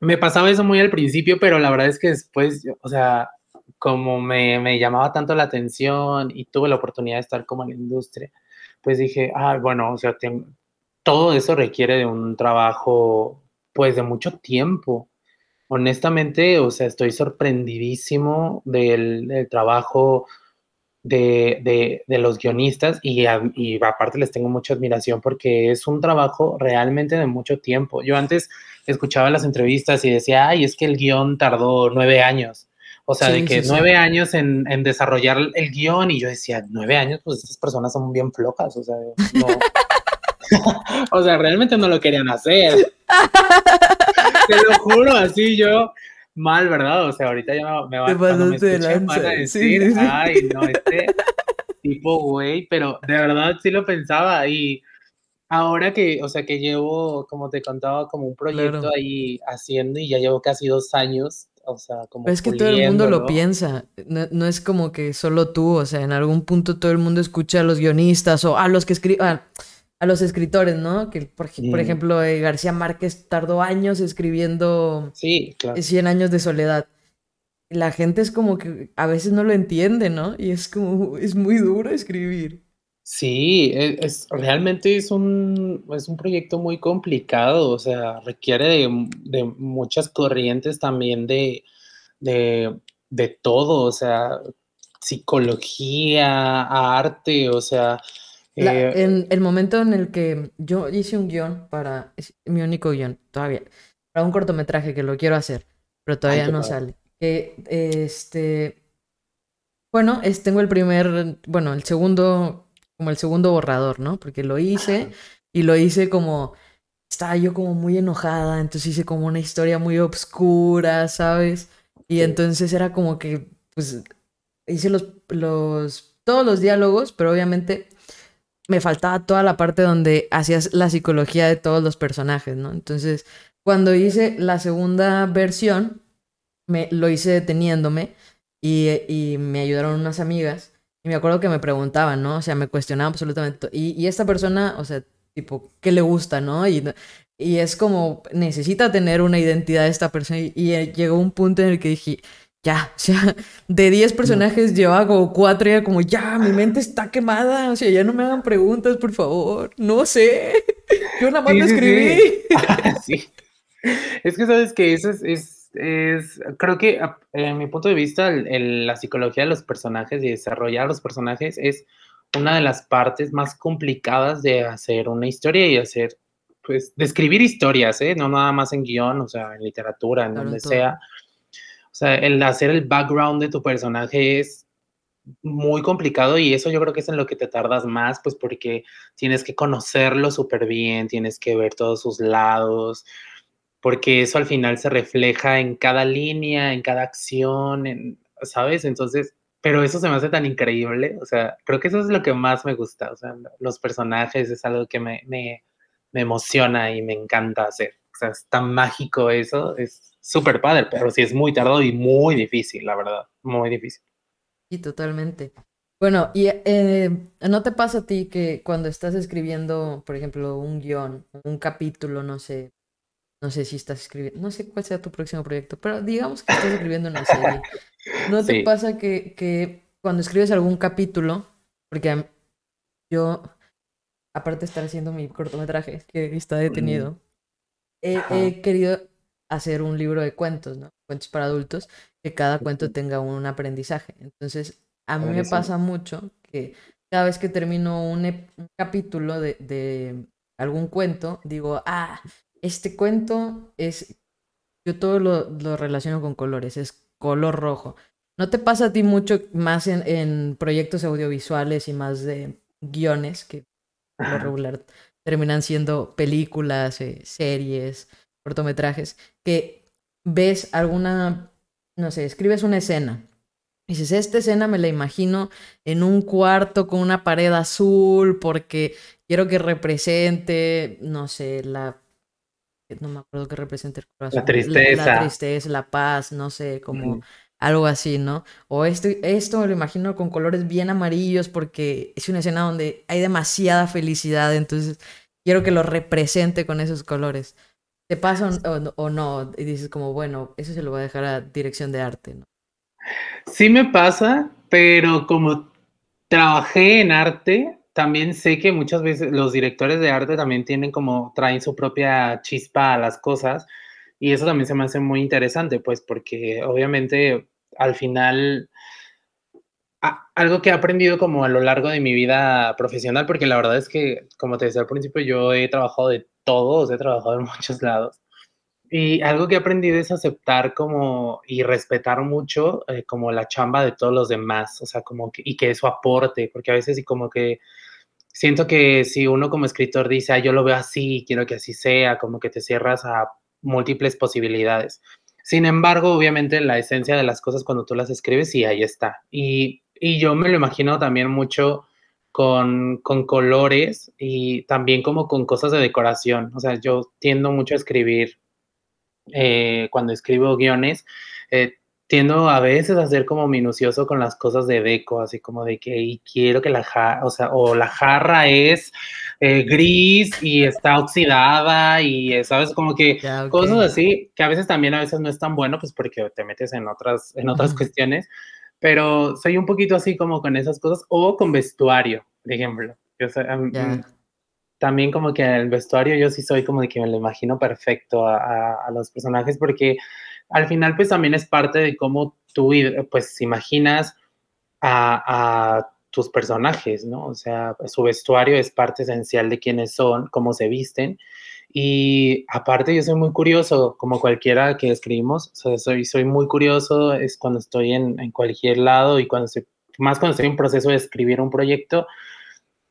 me pasaba eso muy al principio, pero la verdad es que después, o sea, como me, me, llamaba tanto la atención y tuve la oportunidad de estar como en la industria, pues dije, ah, bueno, o sea, todo eso requiere de un trabajo, pues de mucho tiempo. Honestamente, o sea, estoy sorprendidísimo del, del trabajo de, de, de, los guionistas y, y aparte les tengo mucha admiración porque es un trabajo realmente de mucho tiempo. Yo antes escuchaba las entrevistas y decía, ay, es que el guion tardó nueve años o sea, de que nueve años en, en, desarrollar el guion y yo decía, nueve años, pues estas personas son bien flojas, o sea, no. o sea, realmente no lo querían hacer. Te lo juro, así yo, mal, ¿verdad? O sea, ahorita ya me, va, me van a decir, ay, no, este tipo güey, pero de verdad sí lo pensaba y ahora que, o sea, que llevo, como te contaba, como un proyecto ahí haciendo y ya llevo casi dos años, o sea, como... es que todo el mundo lo piensa, no, es como que solo tú, o sea, en algún punto todo el mundo escucha a los guionistas o a los que escriben... A, los escritores, ¿no? Que, por, por ejemplo, eh, García Márquez tardó años escribiendo sí, claro. 100 años de soledad la gente es como que a veces no lo entiende, ¿no? Y es como, es muy duro escribir. Sí, e, es, realmente es un, es un proyecto muy complicado, o sea, requiere de, muchas corrientes también de, de, todo, o sea, psicología, arte, o sea... Eh, en el momento en el que yo hice un guion para, mi único guion, todavía, para un cortometraje que lo quiero hacer, pero todavía no sale este, bueno, es, tengo el primer, bueno, el segundo, como el segundo borrador, ¿no? Porque lo hice y lo hice como, estaba yo como muy enojada, entonces hice como una historia muy obscura, ¿sabes? Y entonces era como que, pues, hice los, los, todos los diálogos, pero obviamente me faltaba toda la parte donde hacías la psicología de todos los personajes, ¿no? Entonces, cuando hice la segunda versión, me, lo hice deteniéndome y, me ayudaron unas amigas. Y me acuerdo que me preguntaban, ¿no? O sea, me cuestionaban absolutamente. Y, y esta persona, o sea, tipo, ¿qué le gusta, no? Y, y es como, necesita tener una identidad esta persona. Y, llegó un punto en el que dije, ya, o sea, de 10 personajes llevaba como 4 y era como, ya, mi mente está quemada. O sea, ya no me hagan preguntas, por favor. No sé. Yo nada más lo escribí. Sí, Es que sabes que eso es es, creo que en mi punto de vista, la psicología de los personajes y desarrollar los personajes es una de las partes más complicadas de hacer una historia y hacer, pues, de escribir historias, ¿eh? No nada más en guion, o sea, en literatura, en donde sea. O sea, el hacer el background de tu personaje es muy complicado y eso yo creo que es en lo que te tardas más, pues porque tienes que conocerlo súper bien, tienes que ver todos sus lados, porque eso al final se refleja en cada línea, en cada acción, en, ¿sabes? Entonces, pero eso se me hace tan increíble, o sea, creo que eso es lo que más me gusta, o sea, los personajes es algo que me, me, me emociona y me encanta hacer, o sea, es tan mágico eso, es súper padre, pero sí es muy tardado y muy difícil, la verdad, muy difícil. Sí, totalmente. Bueno, y eh, ¿no te pasa a ti que cuando estás escribiendo, por ejemplo, un guion, un capítulo, no sé, no sé si estás escribiendo, no sé cuál sea tu próximo proyecto, pero digamos que estás escribiendo una serie. ¿No te pasa que, que, cuando escribes algún capítulo, porque yo, aparte de estar haciendo mi cortometraje, que está detenido, he, querido hacer un libro de cuentos, ¿no? Cuentos para adultos, que cada cuento tenga un aprendizaje. Entonces, a mí me pasa mucho que cada vez que termino un, un capítulo de, de algún cuento, digo, ah, este cuento es, yo todo lo, lo, relaciono con colores, es color rojo. ¿No te pasa a ti mucho más en, en proyectos audiovisuales y más de guiones que por lo regular terminan siendo películas, eh, series, cortometrajes, que ves alguna, no sé, escribes una escena. Y dices, esta escena me la imagino en un cuarto con una pared azul porque quiero que represente, no sé, la no me acuerdo qué representa el corazón. La tristeza. La, tristeza, la paz, no sé, como algo así, ¿no? O esto, esto me lo imagino con colores bien amarillos porque es una escena donde hay demasiada felicidad, entonces quiero que lo represente con esos colores. ¿Te pasa o, no? Y dices como, bueno, eso se lo voy a dejar a dirección de arte, ¿no? Sí me pasa, pero como trabajé en arte, también sé que muchas veces los directores de arte también tienen como, traen su propia chispa a las cosas y eso también se me hace muy interesante, pues porque obviamente al final algo que he aprendido como a lo largo de mi vida profesional, porque la verdad es que, como te decía al principio, yo he trabajado de todos, he trabajado en muchos lados. Y algo que he aprendido es aceptar como y respetar mucho eh, como la chamba de todos los demás, o sea, como que, y que eso aporte, porque a veces y como que siento que si uno como escritor dice, yo lo veo así, quiero que así sea, como que te cierras a múltiples posibilidades. Sin embargo, obviamente la esencia de las cosas cuando tú las escribes, sí, ahí está. Y, yo me lo imagino también mucho con, con, colores y también como con cosas de decoración. O sea, yo tiendo mucho a escribir, eh, cuando escribo guiones, eh, tiendo a veces a ser como minucioso con las cosas de deco, así como de que y quiero que la jarra, o sea, o la jarra es eh, gris y está oxidada y, eh, ¿sabes? Como que cosas así, que a veces también a veces no es tan bueno, pues porque te metes en otras, en otras cuestiones, pero soy un poquito así como con esas cosas, o con vestuario, por ejemplo. Yo También como que el vestuario yo sí soy como de que me lo imagino perfecto a, a los personajes porque al final pues también es parte de cómo tú pues imaginas a, tus personajes, ¿no? O sea, su vestuario es parte esencial de quiénes son, cómo se visten. Y aparte yo soy muy curioso, como cualquiera que escribimos, soy, soy muy curioso, es cuando estoy en, en cualquier lado y cuando más cuando estoy en proceso de escribir un proyecto,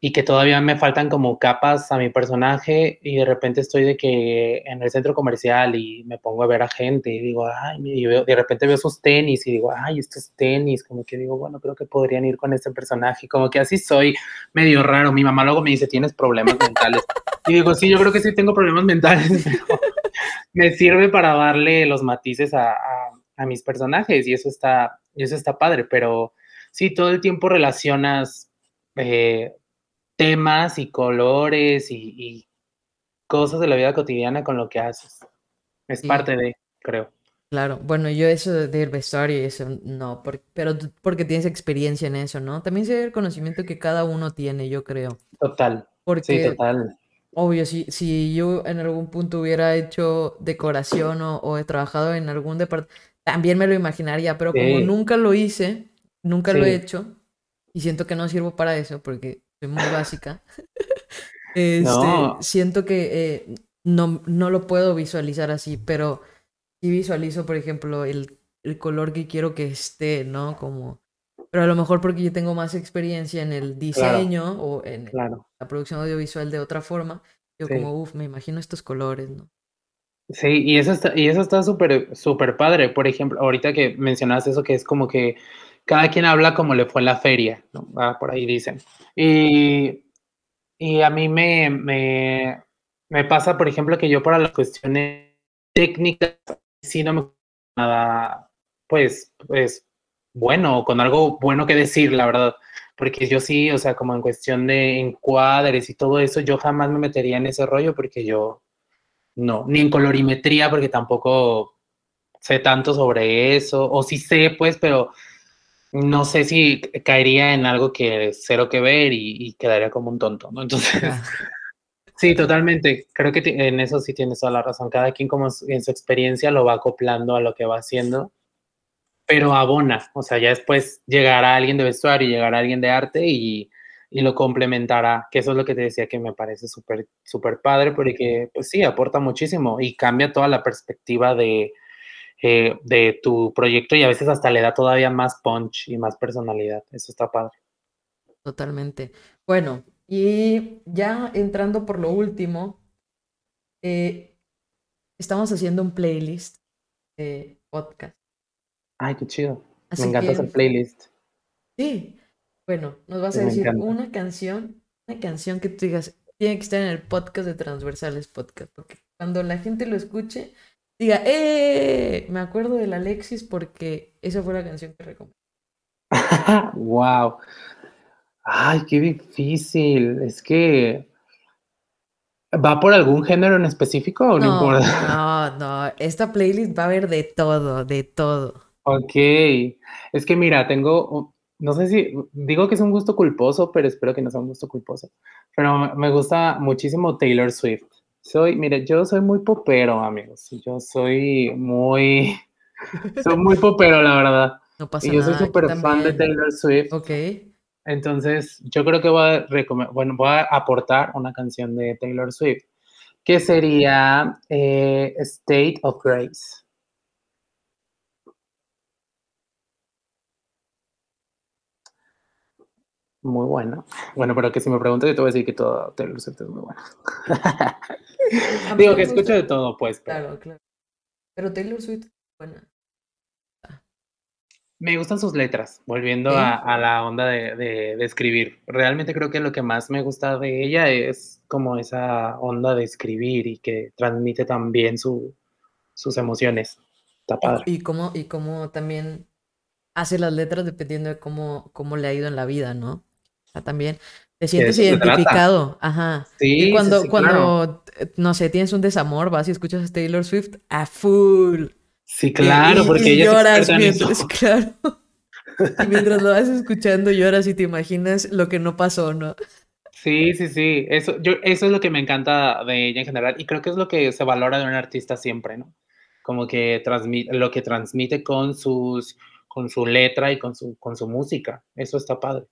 y que todavía me faltan como capas a mi personaje y de repente estoy de que en el centro comercial y me pongo a ver a gente y digo, ay, y de repente veo sus tenis y digo, ay, estos tenis, como que digo, bueno, creo que podrían ir con este personaje, como que así soy medio raro. Mi mamá luego me dice, tienes problemas mentales. Y digo, sí, yo creo que sí tengo problemas mentales, pero me sirve para darle los matices a, a, mis personajes y eso está, y eso está padre, pero sí, todo el tiempo relacionas... Eh, temas y colores y, cosas de la vida cotidiana con lo que haces. Es parte de, creo. Claro, bueno, yo eso del vestuario y eso no, pero porque tienes experiencia en eso, ¿no? También sé el conocimiento que cada uno tiene, yo creo. Total. Porque, sí, total. Obvio, si, si yo en algún punto hubiera hecho decoración o, he trabajado en algún departamento, también me lo imaginaría, pero como nunca lo hice, nunca lo he hecho, y siento que no sirvo para eso, porque soy muy básica. este, Siento que eh, no, no lo puedo visualizar así, pero sí visualizo, por ejemplo, el, el color que quiero que esté, ¿no? Como pero a lo mejor porque yo tengo más experiencia en el diseño o en la producción audiovisual de otra forma, yo como, uff, me imagino estos colores, ¿no? Sí, y eso está, y eso está súper, súper padre. Por ejemplo, ahorita que mencionas eso, que es como que cada quien habla como le fue en la feria, ¿no? Ah, por ahí dicen. Y, y a mí me, me, me, pasa, por ejemplo, que yo para las cuestiones técnicas, sí no me nada, pues, pues, bueno, con algo bueno que decir, la verdad. Porque yo sí, o sea, como en cuestión de encuadres y todo eso, yo jamás me metería en ese rollo porque yo, no, ni en colorimetría porque tampoco sé tanto sobre eso, o sí sé, pues, pero no sé si caería en algo que cero que ver y, quedaría como un tonto, ¿no? Entonces, sí, totalmente. Creo que en eso sí tienes toda la razón. Cada quien como en su experiencia lo va acoplando a lo que va haciendo, pero abona. O sea, ya después llegará alguien de vestuario, llegará alguien de arte y, y lo complementará, que eso es lo que te decía que me parece súper, súper padre, porque pues sí, aporta muchísimo y cambia toda la perspectiva de eh, de tu proyecto y a veces hasta le da todavía más punch y más personalidad. Eso está padre. Totalmente. Bueno, y ya entrando por lo último, eh, estamos haciendo un playlist de podcast. Ay, qué chido. Me encanta hacer playlist. Sí. Bueno, nos vas a decir una canción, una canción que tú digas, tiene que estar en el podcast de Transversales Podcast, porque cuando la gente lo escuche, diga, ¡eh! Me acuerdo del Alexis porque esa fue la canción que recomendé. ¡Wow! Ay, qué difícil. Es que. ¿Va por algún género en específico o no, importa? No, no. Esta playlist va a haber de todo, de todo. Ok. Es que mira, tengo. No sé si. Digo que es un gusto culposo, pero espero que no sea un gusto culposo. Pero me gusta muchísimo Taylor Swift. Soy, mire, yo soy muy popero, amigos. Yo soy muy, soy muy popero, la verdad. No pasa y yo soy súper fan de Taylor Swift. Ok. Entonces, yo creo que voy a, bueno, voy a aportar una canción de Taylor Swift, que sería eh, State of Grace. Muy bueno. Bueno, pero que si me preguntas, yo te voy a decir que todo Taylor Swift es muy bueno. Digo que escucho de todo, pues. Claro, claro. Pero Taylor Swift buena. Me gustan sus letras, volviendo a, la onda de, escribir. Realmente creo que lo que más me gusta de ella es como esa onda de escribir y que transmite también su, sus emociones. Está padre. Y cómo, y cómo también hace las letras dependiendo de cómo, cómo le ha ido en la vida, ¿no? O sea, también te sientes identificado. Ajá. Sí, y cuando, cuando no sé, tienes un desamor, vas y escuchas a Taylor Swift a full. Sí, claro, porque ella lloras mientras, claro. Y mientras lo vas escuchando, lloras y te imaginas lo que no pasó, ¿no? Sí, sí, sí. Eso, yo, eso es lo que me encanta de ella en general. Y creo que es lo que se valora de un artista siempre, ¿no? Como que transmite, lo que transmite con sus, con su letra y con su, con su música. Eso está padre.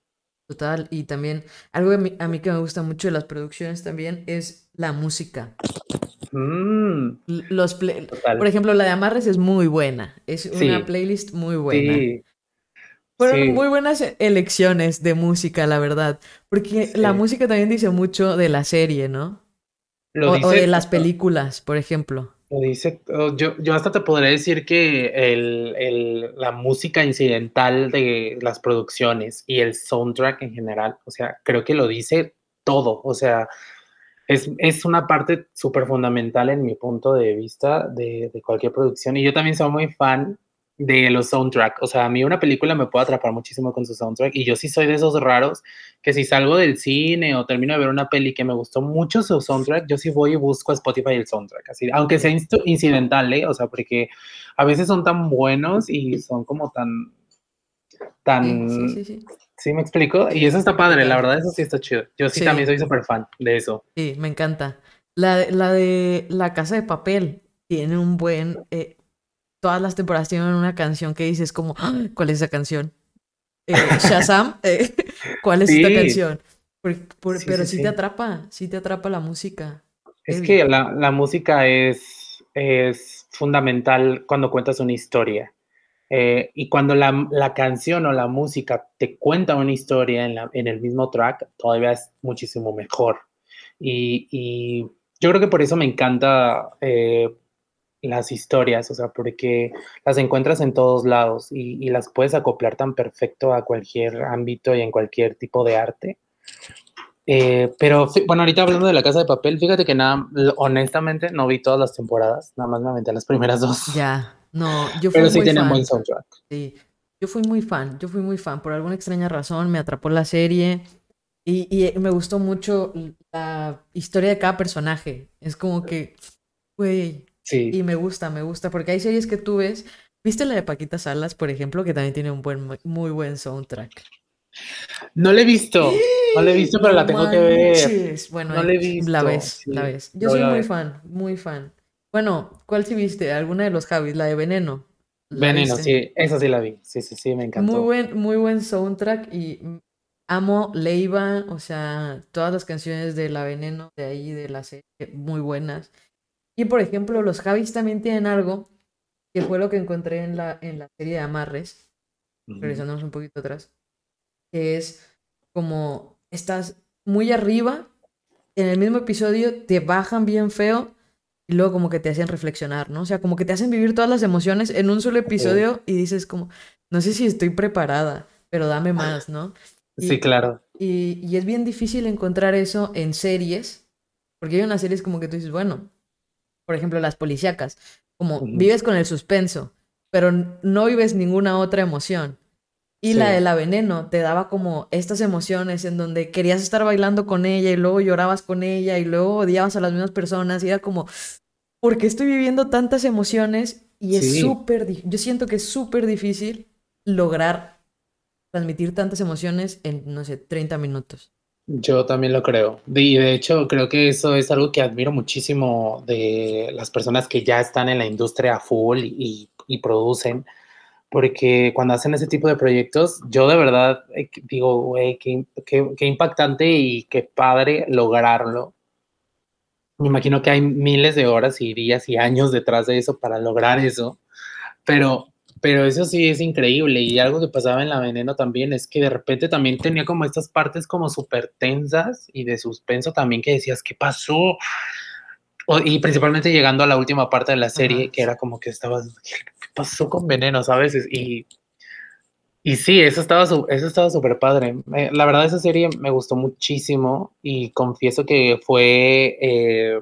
Total, y también algo a mí, a mí que me gusta mucho de las producciones también es la música. Mm. Los Por ejemplo, la de Amarres es muy buena. Es una playlist muy buena. Sí. Fueron muy buenas elecciones de música, la verdad. Porque la música también dice mucho de la serie, ¿no? o, de las películas, por ejemplo. Lo dice, yo, yo hasta te podría decir que el, el, la música incidental de las producciones y el soundtrack en general, o sea, creo que lo dice todo. O sea, es, una parte súper fundamental en mi punto de vista de, cualquier producción. Y yo también soy muy fan de los soundtracks. O sea, a mí una película me puede atrapar muchísimo con su soundtrack. Y yo sí soy de esos raros que si salgo del cine o termino de ver una peli que me gustó mucho su soundtrack, yo sí voy y busco a Spotify el soundtrack. Así, aunque sea incidental, ¿eh? O sea, porque a veces son tan buenos y son como tan... tan sí, sí, sí, ¿Sí me explico? Y eso está padre, la verdad, eso sí está chido. Yo sí, también soy súper fan de eso. Sí, me encanta. La, la, de La Casa de Papel tiene un buen... Eh, todas las temporadas tienen una canción que dices como, ¡Ah! ¿cuál es esa canción? Eh, Shazam, eh, ¿cuál es esta canción? pero sí, te atrapa, sí te atrapa la música. Es que la, la música es, es fundamental cuando cuentas una historia. Eh, y cuando la, canción o la música te cuenta una historia en, el mismo track, todavía es muchísimo mejor. Y, yo creo que por eso me encanta eh, las historias, o sea, porque las encuentras en todos lados y, las puedes acoplar tan perfecto a cualquier ámbito y en cualquier tipo de arte. Eh, pero bueno, ahorita hablando de la casa de papel, fíjate que nada, honestamente no vi todas las temporadas, nada más me aventé las primeras dos. Ya. No, yo fui Pero sí muy tiene fan. buen soundtrack. Sí, yo fui muy fan, yo fui muy fan. Por alguna extraña razón me atrapó la serie y, y me gustó mucho la historia de cada personaje. Es como que, güey, sí. y me gusta, me gusta, porque hay series que tú ves. ¿Viste la de Paquita Salas, por ejemplo, que también tiene un buen, muy buen soundtrack? No la he visto, no la he visto, pero la tengo que ver. Bueno, no la he visto. La ves, la ves. Yo soy muy fan, muy fan. Bueno, ¿cuál sí viste? ¿Alguna de los Javis? La de Veneno. Veneno, sí, esa sí la vi. Sí, sí, sí, me encantó. Muy buen, muy buen soundtrack y amo Leiva, o sea, todas las canciones de La Veneno de ahí, de la serie, muy buenas. Y por ejemplo, los Javis también tienen algo que fue lo que encontré en la, en la serie de Amarres, regresándonos un poquito atrás, que es como estás muy arriba, en el mismo episodio te bajan bien feo y luego como que te hacen reflexionar, ¿no? O sea, como que te hacen vivir todas las emociones en un solo episodio y dices como, no sé si estoy preparada, pero dame más, ¿no? sí, claro. Y, y, es bien difícil encontrar eso en series, porque hay unas series como que tú dices, bueno, por ejemplo, las policíacas, como vives con el suspenso, pero no vives ninguna otra emoción. Y la de la veneno te daba como estas emociones en donde querías estar bailando con ella y luego llorabas con ella y luego odiabas a las mismas personas y era como, ¿por qué estoy viviendo tantas emociones? Y es súper, yo siento que es súper difícil lograr transmitir tantas emociones en, no sé, 30 minutos. Yo también lo creo. Y de hecho, creo que eso es algo que admiro muchísimo de las personas que ya están en la industria full y, y producen porque cuando hacen ese tipo de proyectos, yo de verdad eh, digo, güey, qué, qué, impactante y qué padre lograrlo. Me imagino que hay miles de horas y días y años detrás de eso para lograr eso, pero, pero eso sí es increíble. Y algo que pasaba en La Veneno también es que de repente también tenía como estas partes como súper tensas y de suspenso también que decías, ¿qué pasó? y principalmente llegando a la última parte de la serie, que era como que estabas, pasó con venenos a veces y, y sí, eso estaba eso estaba súper padre. la verdad esa serie me gustó muchísimo y confieso que fue eh,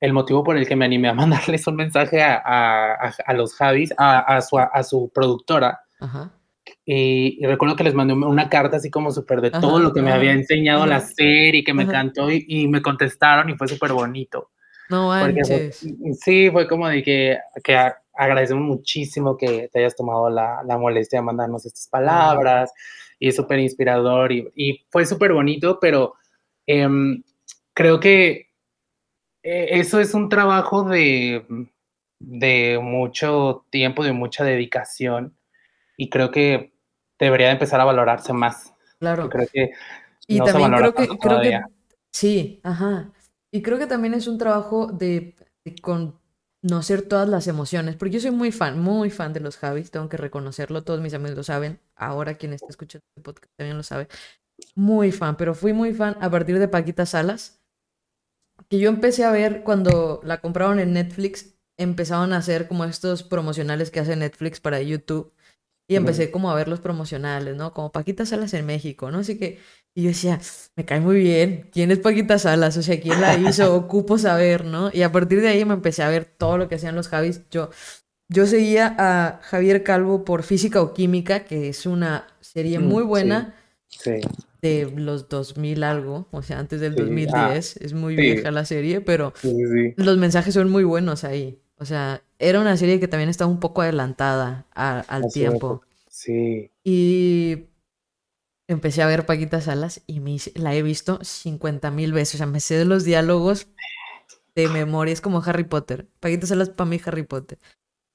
el motivo por el que me animé a mandarles un mensaje a, a, a los Javis, a, su, a su productora. Y, recuerdo que les mandé una carta así como súper de todo lo que me había enseñado la serie, que me encantó y, y, me contestaron y fue súper bonito. No manches. sí, fue como de que, que agradecemos muchísimo que te hayas tomado la, la molestia de mandarnos estas palabras y es súper inspirador y, y, fue súper bonito, pero em, creo que eh, eso es un trabajo de, de mucho tiempo, de mucha dedicación y creo que debería empezar a valorarse más. Claro. Creo que y también creo que, creo que sí, ajá. Y creo que también es un trabajo de, conocer todas las emociones, porque yo soy muy fan, muy fan de los Javis, tengo que reconocerlo, todos mis amigos lo saben, ahora quien está escuchando este podcast también lo sabe. Muy fan, pero fui muy fan a partir de Paquita Salas, que yo empecé a ver cuando la compraron en Netflix, empezaron a hacer como estos promocionales que hace Netflix para YouTube y empecé como a ver los promocionales, ¿no? Como Paquita Salas en México, ¿no? Así que, y yo decía, me cae muy bien, ¿quién es Paquita Salas? O sea, ¿quién la hizo? Ocupo saber, ¿no? Y a partir de ahí me empecé a ver todo lo que hacían los Javis. Yo, yo seguía a Javier Calvo por Física o Química, que es una serie muy mm, buena. Sí. De los 2000 algo, o sea, antes del 2010. Ah, es muy vieja la serie, pero los mensajes son muy buenos ahí. O sea, era una serie que también estaba un poco adelantada al tiempo. Sí. Y empecé a ver Paquita Salas y me la he visto 50 mil veces. O sea, me sé de los diálogos de memoria. Es como Harry Potter. Paquita Salas para mí Harry Potter.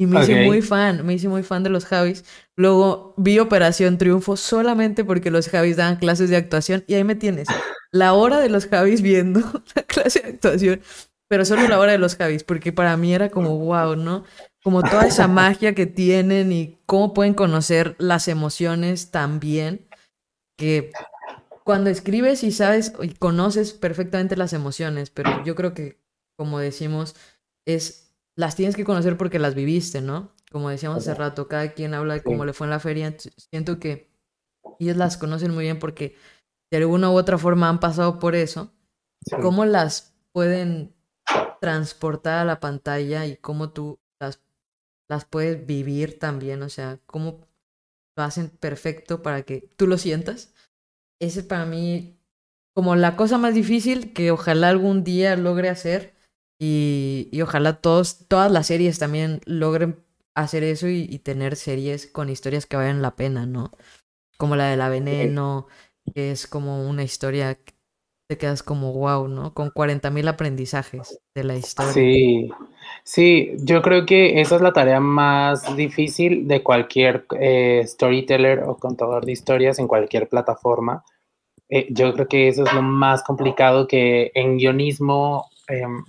Y me hice muy fan, me hice muy fan de los Javis. Luego vi Operación Triunfo solamente porque los Javis daban clases de actuación y ahí me tienes. La hora de los Javis viendo la clase de actuación pero solo la hora de los Javis, porque para mí era como wow, ¿no? Como toda esa magia que tienen y cómo pueden conocer las emociones también, que cuando escribes y sabes y conoces perfectamente las emociones, pero yo creo que, como decimos, es las tienes que conocer porque las viviste, ¿no? Como decíamos hace rato, cada quien habla de cómo le fue en la feria, siento que ellos las conocen muy bien porque de alguna u otra forma han pasado por eso, cómo las pueden transportar a la pantalla y cómo tú las, las puedes vivir también, o sea, cómo lo hacen perfecto para que tú lo sientas. Ese para mí como la cosa más difícil que ojalá algún día logre hacer y, ojalá todos, todas las series también logren hacer eso y, tener series con historias que valgan la pena, ¿no? Como la de la veneno, que es como una historia te quedas como wow, ¿no? Con 40.000 aprendizajes de la historia. Sí, sí, yo creo que esa es la tarea más difícil de cualquier eh, storyteller o contador de historias en cualquier plataforma. Eh, yo creo que eso es lo más complicado que en guionismo, em,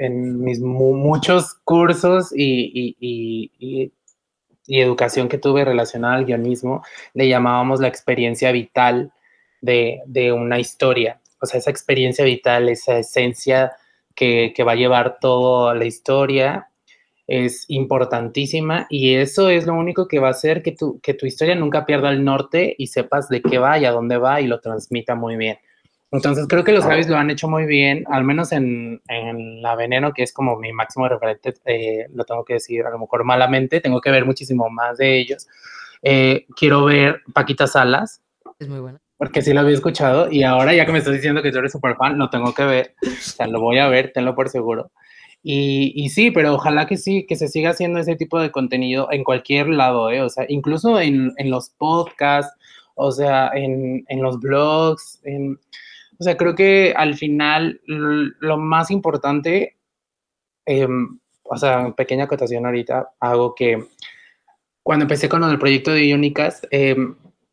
en mis muchos cursos y, y, y, y educación que tuve relacionada al guionismo, le llamábamos la experiencia vital de, de, una historia o sea, esa experiencia vital, esa esencia que, va a llevar toda la historia es importantísima y eso es lo único que va a hacer que tu, que tu historia nunca pierda el norte y sepas de qué va y a dónde va y lo transmita muy bien. Entonces creo que los Javis lo han hecho muy bien, al menos en, La Veneno, que es como mi máximo referente, eh, lo tengo que decir a lo mejor malamente, tengo que ver muchísimo más de ellos. Eh, quiero ver Paquita Salas. Es muy buena porque sí lo había escuchado y ahora ya que me estás diciendo que tú eres súper fan, lo tengo que ver, o sea, lo voy a ver, tenlo por seguro. Y, y, sí, pero ojalá que sí, que se siga haciendo ese tipo de contenido en cualquier lado, ¿eh? o sea, incluso en, en los podcasts, o sea, en, en los blogs, en, o sea, creo que al final lo más importante, eh, o sea, pequeña acotación ahorita, hago que cuando empecé con el proyecto de Unicast, eh,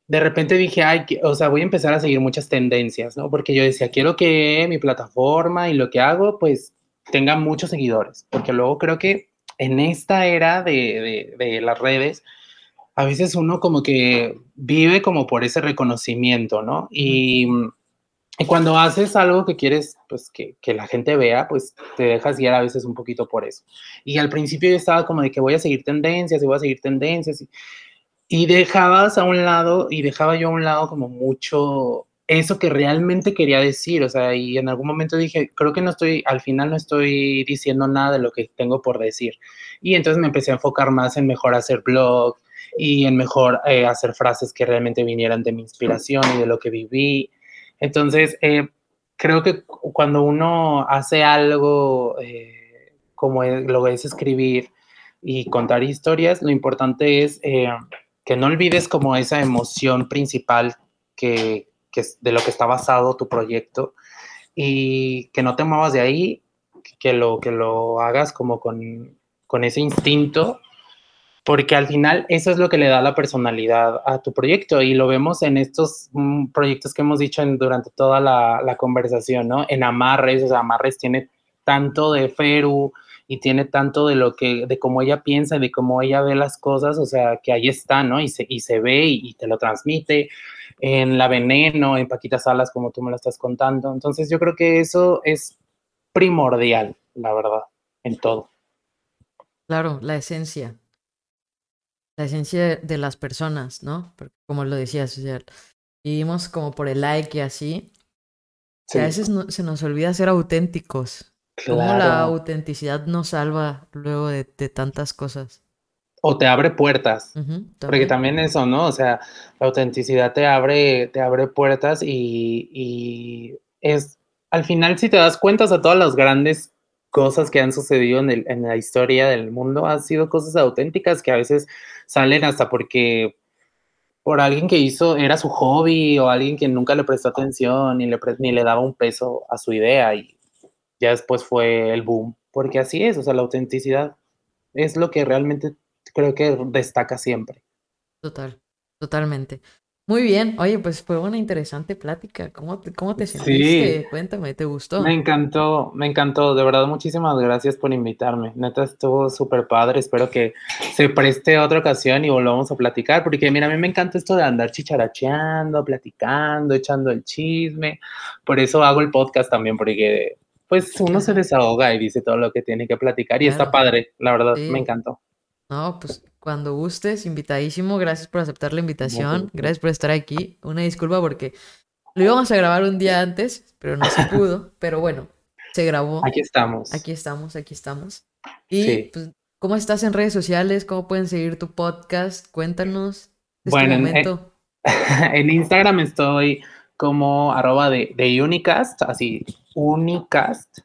de repente dije, ay, o sea, voy a empezar a seguir muchas tendencias, ¿no? Porque yo decía, quiero que mi plataforma y lo que hago, pues, tenga muchos seguidores, porque luego creo que en esta era de, de, las redes, a veces uno como que vive como por ese reconocimiento, ¿no? Y, y cuando haces algo que quieres, pues que, que, la gente vea, pues te dejas guiar a veces un poquito por eso. Y al principio yo estaba como de que voy a seguir tendencias y voy a seguir tendencias. Y, y dejabas a un lado, y dejaba yo a un lado como mucho eso que realmente quería decir, o sea, y en algún momento dije, creo que no estoy, al final no estoy diciendo nada de lo que tengo por decir. Y entonces me empecé a enfocar más en mejor hacer blog y en mejor eh, hacer frases que realmente vinieran de mi inspiración y de lo que viví. Entonces, eh, creo que cuando uno hace algo eh, como lo es escribir y contar historias, lo importante es que no olvides como esa emoción principal que, que es de lo que está basado tu proyecto y que no te muevas de ahí, que lo, que lo hagas como con, con ese instinto, porque al final eso es lo que le da la personalidad a tu proyecto y lo vemos en estos mm, proyectos que hemos dicho durante toda la, conversación, ¿no? En Amarres, o sea, Amarres tiene tanto de Feru, y tiene tanto de lo que, de cómo ella piensa, de cómo ella ve las cosas, o sea, que ahí está, ¿no? Y se, y se ve y, te lo transmite en La Veneno, en Paquita Salas, como tú me lo estás contando. Entonces yo creo que eso es primordial, la verdad, en todo. Claro, la esencia. La esencia de las personas, ¿no? Porque como lo decías, vivimos como por el like y así. a veces se nos olvida ser auténticos. Cómo la autenticidad nos salva luego de, tantas cosas. O te abre puertas. Porque también eso, ¿no? O sea, la autenticidad te abre, te abre puertas y, es, al final, si te das cuenta, o todas las grandes cosas que han sucedido en, en la historia del mundo han sido cosas auténticas que a veces salen hasta porque por alguien que hizo, era su hobby o alguien que nunca le prestó atención ni le, ni le daba un peso a su idea y ya después fue el boom, porque así es, o sea, la autenticidad es lo que realmente creo que destaca siempre. Total, totalmente. Muy bien, oye, pues fue una interesante plática. ¿Cómo te, cómo te sentiste? Sí, Cuéntame, ¿te gustó? Me encantó, me encantó. De verdad, muchísimas gracias por invitarme. Neta, estuvo súper padre. Espero que se preste otra ocasión y volvamos a platicar, porque mira, a mí me encanta esto de andar chicharacheando, platicando, echando el chisme. Por eso hago el podcast también, porque pues uno se desahoga y dice todo lo que tiene que platicar y está padre, la verdad, me encantó. No, pues cuando gustes, invitadísimo, gracias por aceptar la invitación, gracias por estar aquí. Una disculpa porque lo íbamos a grabar un día antes, pero no se pudo, pero bueno, se grabó. Aquí estamos. Aquí estamos, aquí estamos. Y pues, ¿cómo estás en redes sociales? ¿Cómo pueden seguir tu podcast? Cuéntanos. bueno, en, Instagram estoy como arroba de, de Unicast, así Unicast.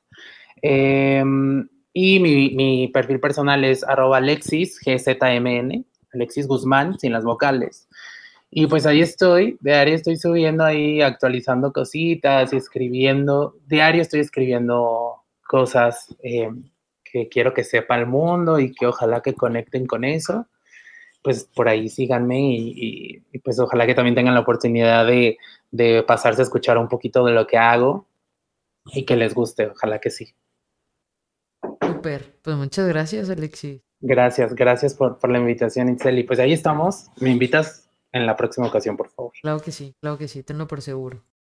Em, y mi, perfil personal es arroba Alexis GZMN, Alexis Guzmán, sin las vocales. Y pues ahí estoy, diario estoy subiendo ahí, actualizando cositas y escribiendo. Diario estoy escribiendo cosas em, que quiero que sepa el mundo y que ojalá que conecten con eso. Pues por ahí síganme y, y pues ojalá que también tengan la oportunidad de, de pasarse a escuchar un poquito de lo que hago y que les guste, ojalá que sí. Súper, pues muchas gracias Alexis. Gracias, gracias por, por la invitación Itzel y pues ahí estamos, me invitas en la próxima ocasión por favor. Claro que sí, claro que sí, tenlo por seguro.